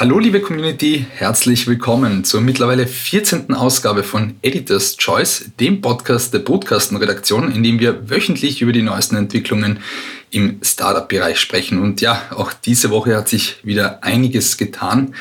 Hallo liebe Community, herzlich willkommen zur mittlerweile 14. Ausgabe von Editor's Choice, dem Podcast der Brutkastenredaktion, in dem wir wöchentlich über die neuesten Entwicklungen im Startup-Bereich sprechen. Und ja, auch diese Woche hat sich wieder einiges getan.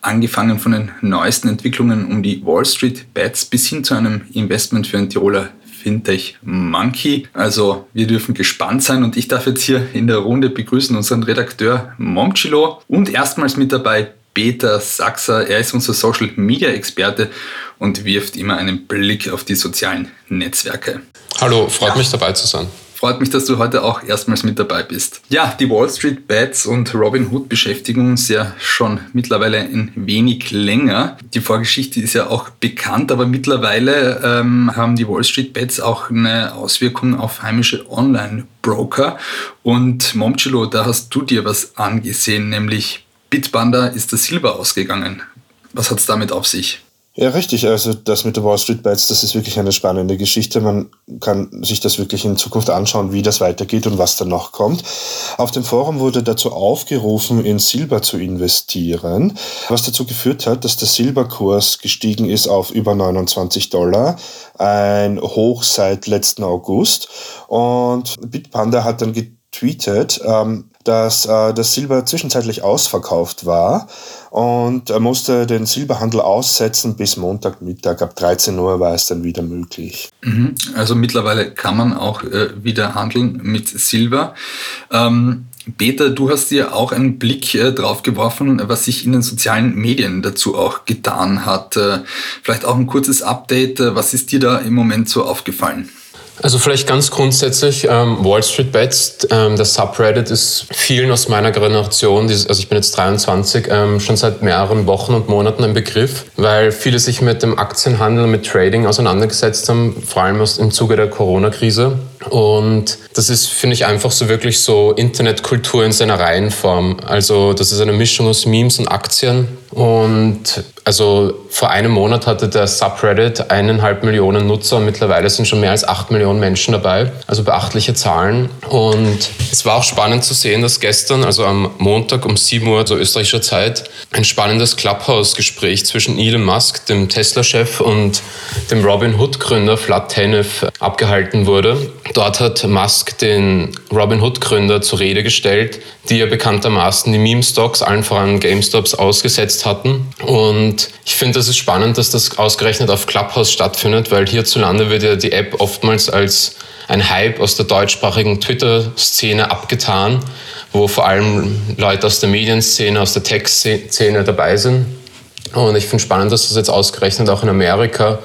Angefangen von den neuesten Entwicklungen um die Wall Street Bets bis hin zu einem Investment für ein Tiroler Fintech Monkey. Also wir dürfen gespannt sein und ich darf jetzt hier in der Runde begrüßen unseren Redakteur Momchilo und erstmals mit dabei Peter Sachser. Er ist unser Social Media Experte und wirft immer einen Blick auf die sozialen Netzwerke. Hallo, freut ja. mich dabei zu sein. Freut mich, dass du heute auch erstmals mit dabei bist. Ja, die Wall Street Bets und Robin Hood beschäftigen uns ja schon mittlerweile ein wenig länger. Die Vorgeschichte ist ja auch bekannt, aber mittlerweile ähm, haben die Wall Street Bets auch eine Auswirkung auf heimische Online-Broker. Und Momchilo, da hast du dir was angesehen, nämlich Bitbanda ist das Silber ausgegangen. Was hat es damit auf sich? Ja, richtig. Also das mit der Wall Street Bets, das ist wirklich eine spannende Geschichte. Man kann sich das wirklich in Zukunft anschauen, wie das weitergeht und was da noch kommt. Auf dem Forum wurde dazu aufgerufen, in Silber zu investieren, was dazu geführt hat, dass der Silberkurs gestiegen ist auf über 29 Dollar, ein Hoch seit letzten August. Und Bitpanda hat dann getweetet, ähm, dass äh, das Silber zwischenzeitlich ausverkauft war und er musste den Silberhandel aussetzen bis Montagmittag. Ab 13 Uhr war es dann wieder möglich. Mhm. Also mittlerweile kann man auch äh, wieder handeln mit Silber. Ähm, Peter, du hast dir auch einen Blick äh, drauf geworfen, was sich in den sozialen Medien dazu auch getan hat. Äh, vielleicht auch ein kurzes Update. Äh, was ist dir da im Moment so aufgefallen? Also vielleicht ganz grundsätzlich, ähm, Wall Street Bets, ähm, das Subreddit ist vielen aus meiner Generation, die, also ich bin jetzt 23, ähm, schon seit mehreren Wochen und Monaten ein Begriff, weil viele sich mit dem Aktienhandel, mit Trading auseinandergesetzt haben, vor allem aus, im Zuge der Corona-Krise. Und das ist, finde ich, einfach so wirklich so Internetkultur in seiner Reihenform. Also das ist eine Mischung aus Memes und Aktien. Und also vor einem Monat hatte der Subreddit eineinhalb Millionen Nutzer und mittlerweile sind schon mehr als acht Millionen Menschen dabei. Also beachtliche Zahlen. Und es war auch spannend zu sehen, dass gestern, also am Montag um 7 Uhr, so österreichischer Zeit, ein spannendes Clubhouse-Gespräch zwischen Elon Musk, dem Tesla-Chef, und dem Robin Hood-Gründer Vlad Tenev abgehalten wurde. Dort hat Musk den Robin Hood-Gründer zur Rede gestellt, die ja bekanntermaßen die Meme-Stocks, allen voran GameStops, ausgesetzt hatten. Und ich finde, das ist spannend, dass das ausgerechnet auf Clubhouse stattfindet, weil hierzulande wird ja die App oftmals als ein Hype aus der deutschsprachigen Twitter-Szene abgetan, wo vor allem Leute aus der Medienszene, aus der Tech-Szene dabei sind. Und ich finde spannend, dass das jetzt ausgerechnet auch in Amerika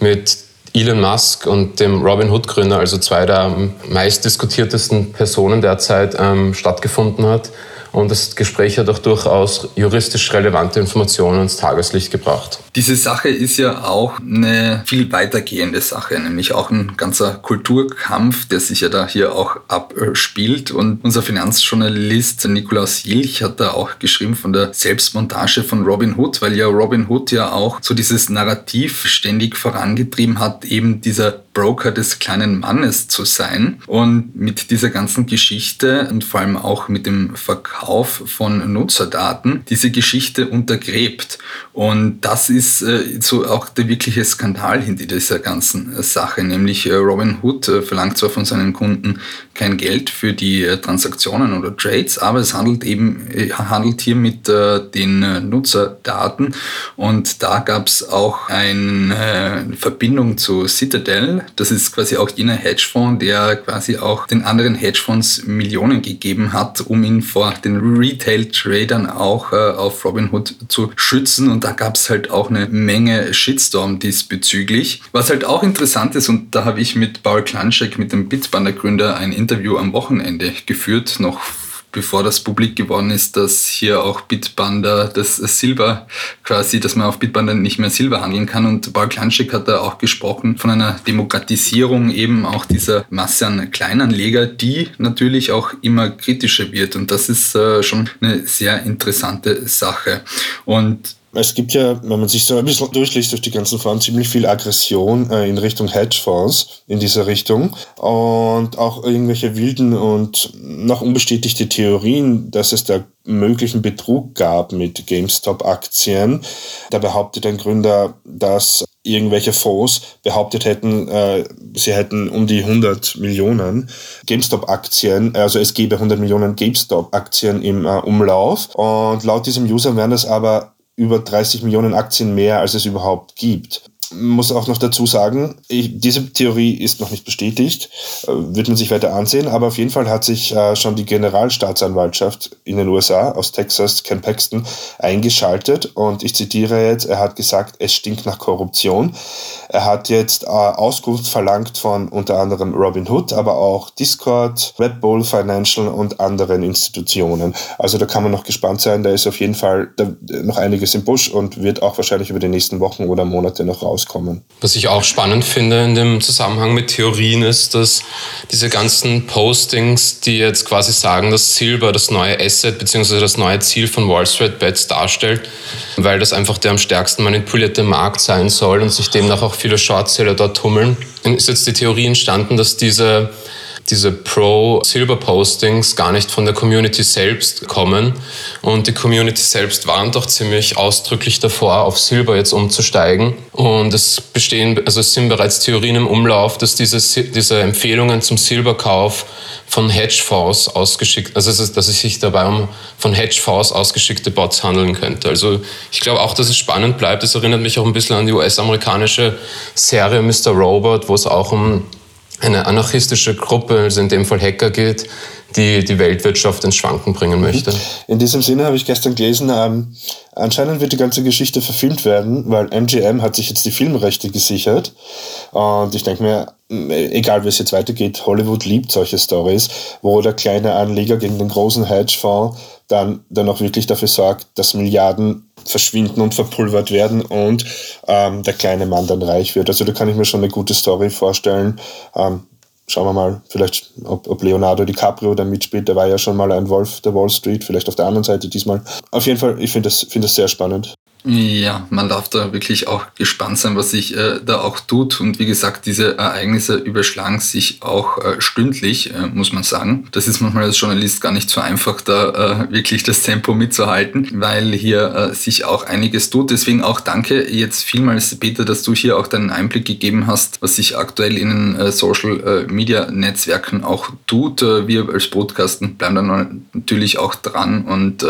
mit Elon Musk und dem Robin Hood Gründer, also zwei der meistdiskutiertesten Personen derzeit, ähm, stattgefunden hat. Und das Gespräch hat auch durchaus juristisch relevante Informationen ins Tageslicht gebracht. Diese Sache ist ja auch eine viel weitergehende Sache, nämlich auch ein ganzer Kulturkampf, der sich ja da hier auch abspielt. Und unser Finanzjournalist Nikolaus Jilch hat da auch geschrieben von der Selbstmontage von Robin Hood, weil ja Robin Hood ja auch so dieses Narrativ ständig vorangetrieben hat, eben dieser Broker des kleinen Mannes zu sein. Und mit dieser ganzen Geschichte und vor allem auch mit dem Verkauf von Nutzerdaten diese Geschichte untergräbt. Und das ist äh, so auch der wirkliche Skandal hinter dieser ganzen äh, Sache, nämlich äh, Robin Hood äh, verlangt zwar von seinen Kunden kein Geld für die äh, Transaktionen oder Trades, aber es handelt eben äh, handelt hier mit den Nutzerdaten und da gab es auch eine Verbindung zu Citadel, das ist quasi auch jener Hedgefonds, der quasi auch den anderen Hedgefonds Millionen gegeben hat, um ihn vor den Retail-Tradern auch äh, auf Robinhood zu schützen. Und da gab es halt auch eine Menge Shitstorm diesbezüglich. Was halt auch interessant ist, und da habe ich mit Paul Klanschek, mit dem Bitbanda-Gründer, ein Interview am Wochenende geführt, noch bevor das publik geworden ist, dass hier auch Bitbanda das Silber quasi, dass man auf Bitbanda nicht mehr Silber handeln kann. Und Paul Klanschik hat da auch gesprochen von einer Demokratisierung eben auch dieser Masse an Kleinanleger, die natürlich auch immer kritischer wird. Und das ist äh, schon eine sehr interessante Sache. Und es gibt ja, wenn man sich so ein bisschen durchliest durch die ganzen Foren, ziemlich viel Aggression äh, in Richtung Hedgefonds in dieser Richtung und auch irgendwelche wilden und noch unbestätigte Theorien, dass es da möglichen Betrug gab mit GameStop-Aktien. Da behauptet ein Gründer, dass irgendwelche Fonds behauptet hätten, äh, sie hätten um die 100 Millionen GameStop-Aktien, also es gäbe 100 Millionen GameStop-Aktien im äh, Umlauf. Und laut diesem User wären das aber über 30 Millionen Aktien mehr, als es überhaupt gibt muss auch noch dazu sagen, ich, diese Theorie ist noch nicht bestätigt, äh, wird man sich weiter ansehen, aber auf jeden Fall hat sich äh, schon die Generalstaatsanwaltschaft in den USA aus Texas, Ken Paxton, eingeschaltet und ich zitiere jetzt, er hat gesagt, es stinkt nach Korruption. Er hat jetzt äh, Auskunft verlangt von unter anderem Robin Hood, aber auch Discord, Red Bull Financial und anderen Institutionen. Also da kann man noch gespannt sein, da ist auf jeden Fall noch einiges im Busch und wird auch wahrscheinlich über die nächsten Wochen oder Monate noch raus rauskommen. Was ich auch spannend finde in dem Zusammenhang mit Theorien ist, dass diese ganzen Postings, die jetzt quasi sagen, dass Silber das neue Asset bzw. das neue Ziel von Wall Street Bets darstellt, weil das einfach der am stärksten manipulierte Markt sein soll und sich demnach auch viele Shortseller dort tummeln, ist jetzt die Theorie entstanden, dass diese diese Pro-Silber-Postings gar nicht von der Community selbst kommen. Und die Community selbst warnt doch ziemlich ausdrücklich davor, auf Silber jetzt umzusteigen. Und es bestehen, also es sind bereits Theorien im Umlauf, dass diese, diese Empfehlungen zum Silberkauf von Hedgefonds ausgeschickt, also dass es sich dabei um von Hedgefonds ausgeschickte Bots handeln könnte. Also ich glaube auch, dass es spannend bleibt. Es erinnert mich auch ein bisschen an die US-amerikanische Serie Mr. Robot, wo es auch um eine anarchistische Gruppe, also in dem Fall Hacker geht, die die Weltwirtschaft ins Schwanken bringen möchte. In diesem Sinne habe ich gestern gelesen, ähm, anscheinend wird die ganze Geschichte verfilmt werden, weil MGM hat sich jetzt die Filmrechte gesichert. Und ich denke mir, egal wie es jetzt weitergeht, Hollywood liebt solche Stories, wo der kleine Anleger gegen den großen Hedgefonds dann, dann auch wirklich dafür sorgt, dass Milliarden verschwinden und verpulvert werden und ähm, der kleine Mann dann reich wird. Also da kann ich mir schon eine gute Story vorstellen. Ähm, schauen wir mal, vielleicht, ob, ob Leonardo DiCaprio da mitspielt. Der war ja schon mal ein Wolf der Wall Street, vielleicht auf der anderen Seite diesmal. Auf jeden Fall, ich finde das, find das sehr spannend. Ja, man darf da wirklich auch gespannt sein, was sich äh, da auch tut. Und wie gesagt, diese Ereignisse überschlagen sich auch äh, stündlich, äh, muss man sagen. Das ist manchmal als Journalist gar nicht so einfach, da äh, wirklich das Tempo mitzuhalten, weil hier äh, sich auch einiges tut. Deswegen auch danke jetzt vielmals, Peter, dass du hier auch deinen Einblick gegeben hast, was sich aktuell in den äh, Social Media Netzwerken auch tut. wir als Podcasten bleiben dann natürlich auch dran und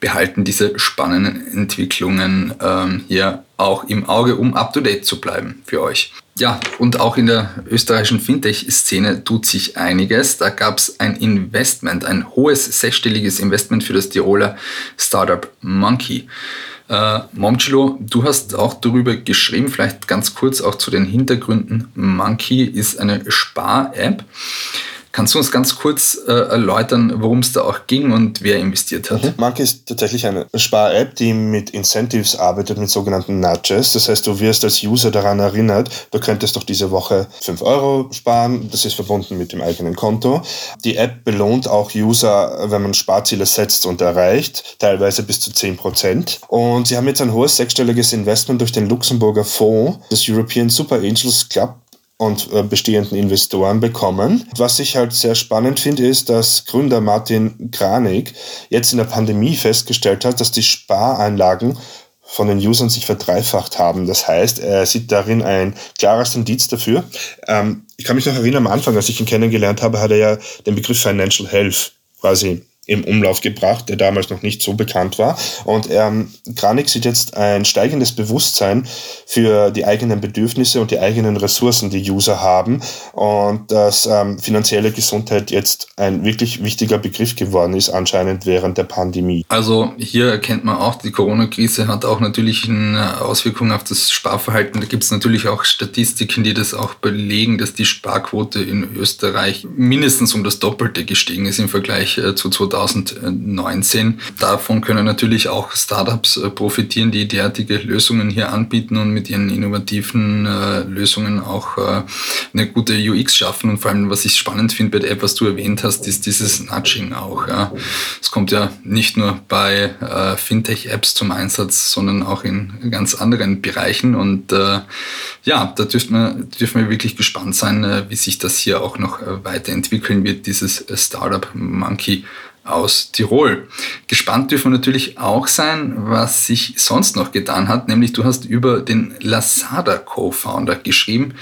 behalten diese spannenden Entwicklungen Entwicklungen ähm, hier auch im Auge, um up-to-date zu bleiben für euch. Ja, und auch in der österreichischen Fintech-Szene tut sich einiges. Da gab es ein Investment, ein hohes sechsstelliges Investment für das Tiroler Startup Monkey. Äh, Momchilo, du hast auch darüber geschrieben, vielleicht ganz kurz auch zu den Hintergründen. Monkey ist eine Spar-App. Kannst du uns ganz kurz äh, erläutern, worum es da auch ging und wer investiert hat? Mhm. Mark ist tatsächlich eine Spar-App, die mit Incentives arbeitet, mit sogenannten Nudges. Das heißt, du wirst als User daran erinnert, du könntest doch diese Woche 5 Euro sparen. Das ist verbunden mit dem eigenen Konto. Die App belohnt auch User, wenn man Sparziele setzt und erreicht, teilweise bis zu 10 Prozent. Und sie haben jetzt ein hohes sechsstelliges Investment durch den Luxemburger Fonds, das European Super Angels Club und äh, bestehenden Investoren bekommen. Was ich halt sehr spannend finde, ist, dass Gründer Martin Kranig jetzt in der Pandemie festgestellt hat, dass die Spareinlagen von den Usern sich verdreifacht haben. Das heißt, er sieht darin ein klares Indiz dafür. Ähm, ich kann mich noch erinnern, am Anfang, als ich ihn kennengelernt habe, hat er ja den Begriff Financial Health quasi im Umlauf gebracht, der damals noch nicht so bekannt war. Und ähm, Granik sieht jetzt ein steigendes Bewusstsein für die eigenen Bedürfnisse und die eigenen Ressourcen, die User haben. Und dass ähm, finanzielle Gesundheit jetzt ein wirklich wichtiger Begriff geworden ist, anscheinend während der Pandemie. Also hier erkennt man auch, die Corona-Krise hat auch natürlich eine Auswirkung auf das Sparverhalten. Da gibt es natürlich auch Statistiken, die das auch belegen, dass die Sparquote in Österreich mindestens um das Doppelte gestiegen ist im Vergleich äh, zu 2000 2019. Davon können natürlich auch Startups äh, profitieren, die derartige Lösungen hier anbieten und mit ihren innovativen äh, Lösungen auch äh, eine gute UX schaffen. Und vor allem, was ich spannend finde bei der App, was du erwähnt hast, ist dieses Nudging auch. Es kommt ja nicht nur bei Fintech-Apps zum Einsatz, sondern auch in ganz anderen Bereichen. Und ja, da dürfen wir, dürfen wir wirklich gespannt sein, wie sich das hier auch noch weiterentwickeln wird, dieses Startup Monkey aus Tirol. Gespannt dürfen wir natürlich auch sein, was sich sonst noch getan hat, nämlich du hast über den Lasada Co-Founder geschrieben,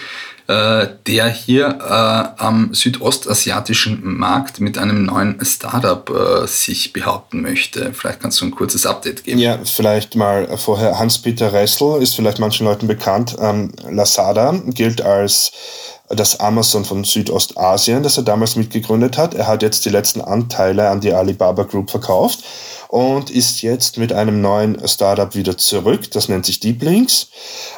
äh, der hier äh, am südostasiatischen Markt mit einem neuen Startup äh, sich behaupten möchte. Vielleicht kannst du ein kurzes Update geben. Ja, vielleicht mal vorher. Hans-Peter Ressel ist vielleicht manchen Leuten bekannt. Ähm, Lazada gilt als das Amazon von Südostasien, das er damals mitgegründet hat. Er hat jetzt die letzten Anteile an die Alibaba Group verkauft und ist jetzt mit einem neuen Startup wieder zurück. Das nennt sich Deeplinks.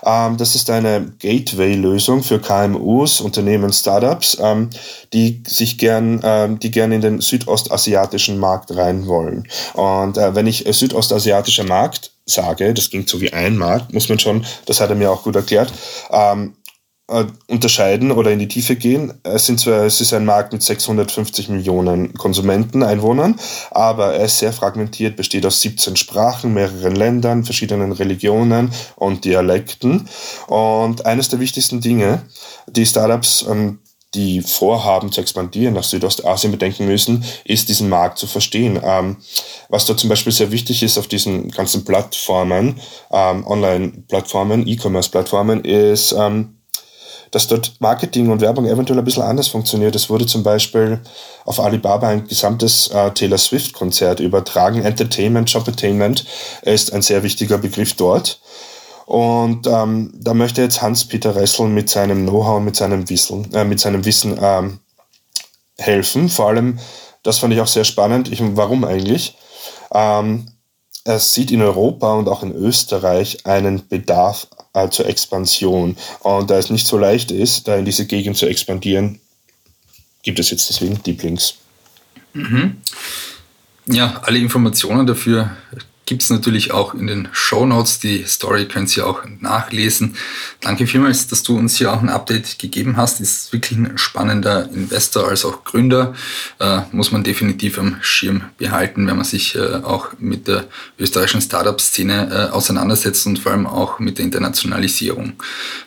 Ähm, das ist eine Gateway-Lösung für KMUs, Unternehmen, Startups, ähm, die sich gern, ähm, die gern in den südostasiatischen Markt rein wollen. Und äh, wenn ich äh, südostasiatischer Markt sage, das klingt so wie ein Markt, muss man schon, das hat er mir auch gut erklärt, äh, unterscheiden oder in die Tiefe gehen. Es, sind zwar, es ist ein Markt mit 650 Millionen Konsumenten, Einwohnern, aber er ist sehr fragmentiert, besteht aus 17 Sprachen, mehreren Ländern, verschiedenen Religionen und Dialekten. Und eines der wichtigsten Dinge, die Startups ähm, die vorhaben zu expandieren nach Südostasien bedenken müssen, ist diesen Markt zu verstehen. Ähm, was da zum Beispiel sehr wichtig ist auf diesen ganzen Plattformen, ähm, Online-Plattformen, E-Commerce-Plattformen, ist, dass dort Marketing und Werbung eventuell ein bisschen anders funktioniert. Es wurde zum Beispiel auf Alibaba ein gesamtes äh, Taylor Swift-Konzert übertragen. Entertainment, Shoppertainment ist ein sehr wichtiger Begriff dort. Und ähm, da möchte jetzt Hans-Peter Ressel mit seinem Know-how, mit seinem Wissen, äh, mit seinem Wissen ähm, helfen. Vor allem, das fand ich auch sehr spannend. Ich, warum eigentlich? Ähm, er sieht in Europa und auch in Österreich einen Bedarf äh, zur Expansion. Und da es nicht so leicht ist, da in diese Gegend zu expandieren, gibt es jetzt deswegen Deep Links. Mhm. Ja, alle Informationen dafür gibt es natürlich auch in den Show Notes. Die Story könnt ihr auch nachlesen. Danke vielmals, dass du uns hier auch ein Update gegeben hast. Ist wirklich ein spannender Investor als auch Gründer. Äh, muss man definitiv am Schirm behalten, wenn man sich äh, auch mit der österreichischen Startup-Szene äh, auseinandersetzt und vor allem auch mit der Internationalisierung.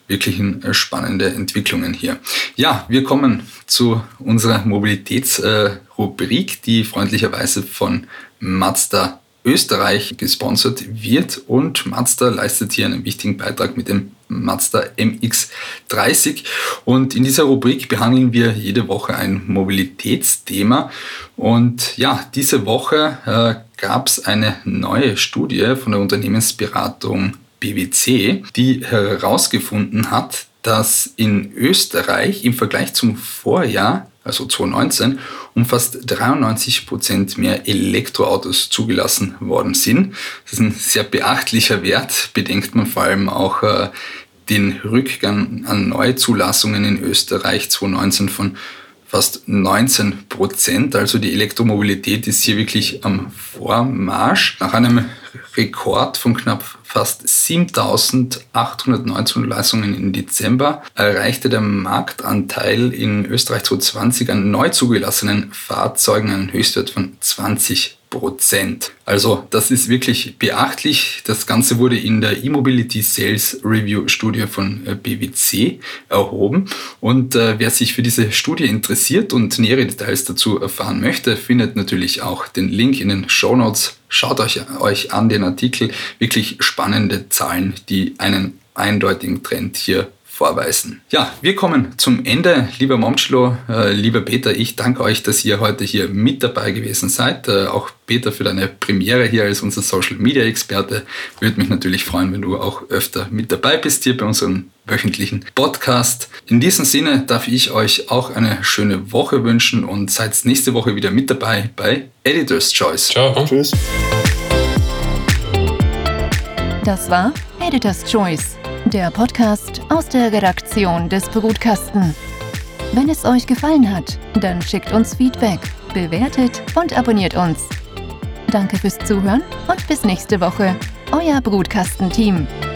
Wirklich äh, spannende Entwicklungen hier. Ja, wir kommen zu unserer Mobilitätsrubrik, die freundlicherweise von Mazda Österreich gesponsert wird und Mazda leistet hier einen wichtigen Beitrag mit dem Mazda MX30 und in dieser Rubrik behandeln wir jede Woche ein Mobilitätsthema. Und ja, diese Woche äh, gab es eine neue Studie von der Unternehmensberatung BWC, die herausgefunden hat, dass in Österreich im Vergleich zum Vorjahr also 2019, um fast 93 Prozent mehr Elektroautos zugelassen worden sind. Das ist ein sehr beachtlicher Wert, bedenkt man vor allem auch äh, den Rückgang an Neuzulassungen in Österreich 2019 von fast 19 Prozent. Also die Elektromobilität ist hier wirklich am Vormarsch. Nach einem Rekord von knapp fast 7.819 Leistungen im Dezember erreichte der Marktanteil in Österreich 2020 an neu zugelassenen Fahrzeugen einen Höchstwert von 20 Prozent. Also das ist wirklich beachtlich. Das Ganze wurde in der E-Mobility Sales Review Studie von äh, BWC erhoben. Und äh, wer sich für diese Studie interessiert und nähere Details dazu erfahren möchte, findet natürlich auch den Link in den Show Notes. Schaut euch, euch an den Artikel. Wirklich spannende Zahlen, die einen eindeutigen Trend hier vorweisen. Ja, wir kommen zum Ende. Lieber Momschlo, äh, lieber Peter, ich danke euch, dass ihr heute hier mit dabei gewesen seid. Äh, auch Peter für deine Premiere hier als unser Social Media Experte. Würde mich natürlich freuen, wenn du auch öfter mit dabei bist hier bei unserem wöchentlichen Podcast. In diesem Sinne darf ich euch auch eine schöne Woche wünschen und seid nächste Woche wieder mit dabei bei Editor's Choice. Ciao. Tschüss. Das war Editor's Choice der Podcast aus der Redaktion des Brutkasten. Wenn es euch gefallen hat, dann schickt uns Feedback bewertet und abonniert uns. Danke fürs Zuhören und bis nächste Woche. Euer Brutkastenteam. team